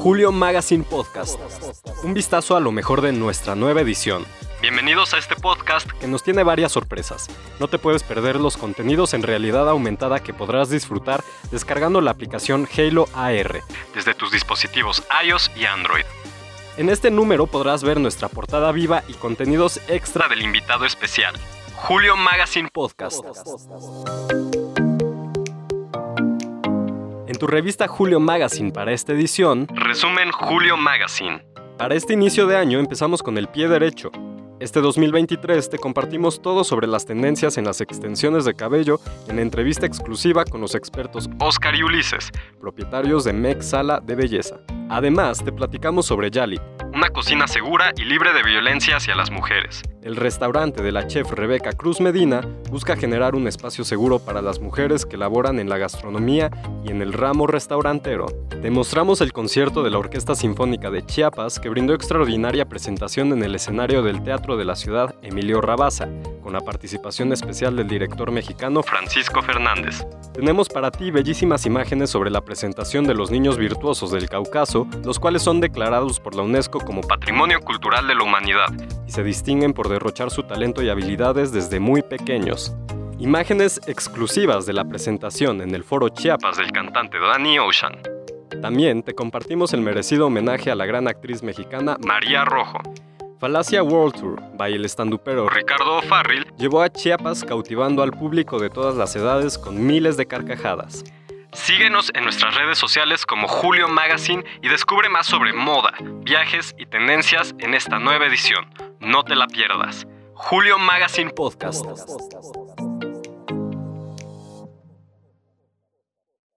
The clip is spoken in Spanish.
Julio Magazine Podcast. Un vistazo a lo mejor de nuestra nueva edición. Bienvenidos a este podcast que nos tiene varias sorpresas. No te puedes perder los contenidos en realidad aumentada que podrás disfrutar descargando la aplicación Halo AR desde tus dispositivos iOS y Android. En este número podrás ver nuestra portada viva y contenidos extra del invitado especial, Julio Magazine Podcast. Tu revista Julio Magazine para esta edición, resumen Julio Magazine. Para este inicio de año empezamos con el pie derecho. Este 2023 te compartimos todo sobre las tendencias en las extensiones de cabello en entrevista exclusiva con los expertos Oscar y Ulises, propietarios de Mex Sala de Belleza. Además, te platicamos sobre Yali, una cocina segura y libre de violencia hacia las mujeres. El restaurante de la chef Rebeca Cruz Medina busca generar un espacio seguro para las mujeres que laboran en la gastronomía y en el ramo restaurantero. Te mostramos el concierto de la Orquesta Sinfónica de Chiapas que brindó extraordinaria presentación en el escenario del Teatro de la Ciudad Emilio Rabaza, con la participación especial del director mexicano Francisco Fernández. Tenemos para ti bellísimas imágenes sobre la presentación de los niños virtuosos del Cáucaso, los cuales son declarados por la UNESCO como Patrimonio Cultural de la Humanidad y se distinguen por derrochar su talento y habilidades desde muy pequeños. Imágenes exclusivas de la presentación en el foro Chiapas del cantante Danny Ocean. También te compartimos el merecido homenaje a la gran actriz mexicana María Rojo. Falacia World Tour, by el estandupero Ricardo O'Farrill, llevó a Chiapas cautivando al público de todas las edades con miles de carcajadas. Síguenos en nuestras redes sociales como Julio Magazine y descubre más sobre moda, viajes y tendencias en esta nueva edición. No te la pierdas. Julio Magazine Podcast.